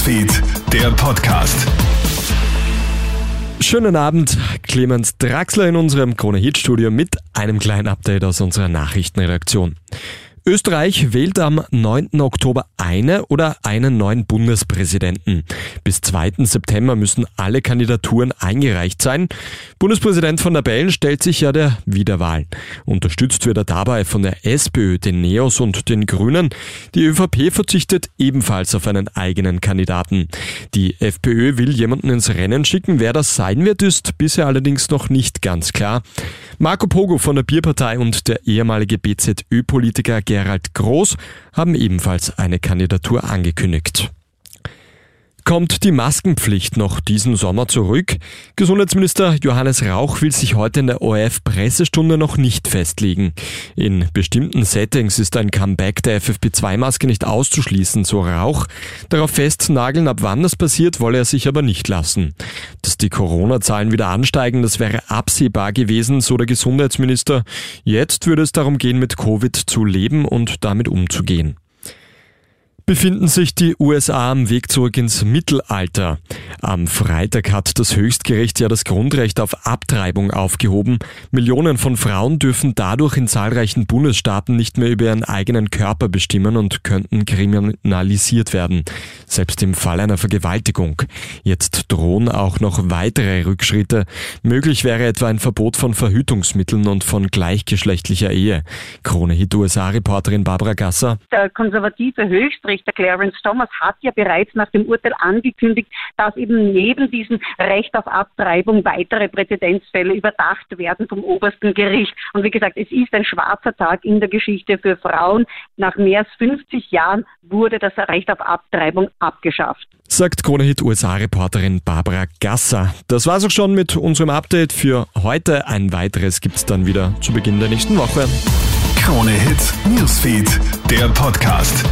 Newsfeed, der Podcast. Schönen Abend, Clemens Draxler in unserem Krone-Hit-Studio mit einem kleinen Update aus unserer Nachrichtenredaktion. Österreich wählt am 9. Oktober eine oder einen neuen Bundespräsidenten. Bis 2. September müssen alle Kandidaturen eingereicht sein. Bundespräsident von der Bellen stellt sich ja der Wiederwahl. Unterstützt wird er dabei von der SPÖ, den Neos und den Grünen. Die ÖVP verzichtet ebenfalls auf einen eigenen Kandidaten. Die FPÖ will jemanden ins Rennen schicken. Wer das sein wird, ist bisher allerdings noch nicht ganz klar. Marco Pogo von der Bierpartei und der ehemalige BZÖ-Politiker Gerald Groß haben ebenfalls eine Kandidatur angekündigt. Kommt die Maskenpflicht noch diesen Sommer zurück? Gesundheitsminister Johannes Rauch will sich heute in der ORF-Pressestunde noch nicht festlegen. In bestimmten Settings ist ein Comeback der FFP2-Maske nicht auszuschließen, so Rauch. Darauf festnageln, ab wann das passiert, wolle er sich aber nicht lassen. Die Corona-Zahlen wieder ansteigen, das wäre absehbar gewesen, so der Gesundheitsminister. Jetzt würde es darum gehen, mit Covid zu leben und damit umzugehen befinden sich die USA am Weg zurück ins Mittelalter. Am Freitag hat das Höchstgericht ja das Grundrecht auf Abtreibung aufgehoben. Millionen von Frauen dürfen dadurch in zahlreichen Bundesstaaten nicht mehr über ihren eigenen Körper bestimmen und könnten kriminalisiert werden. Selbst im Fall einer Vergewaltigung. Jetzt drohen auch noch weitere Rückschritte. Möglich wäre etwa ein Verbot von Verhütungsmitteln und von gleichgeschlechtlicher Ehe. Krone Hit USA-Reporterin Barbara Gasser. Der konservative Höchstrichter Richter Clarence Thomas hat ja bereits nach dem Urteil angekündigt, dass eben neben diesem Recht auf Abtreibung weitere Präzedenzfälle überdacht werden vom obersten Gericht. Und wie gesagt, es ist ein schwarzer Tag in der Geschichte für Frauen. Nach mehr als 50 Jahren wurde das Recht auf Abtreibung abgeschafft. Sagt Kronehit USA-Reporterin Barbara Gasser. Das war's auch schon mit unserem Update für heute. Ein weiteres gibt's dann wieder zu Beginn der nächsten Woche. Krone Hit Newsfeed, der Podcast.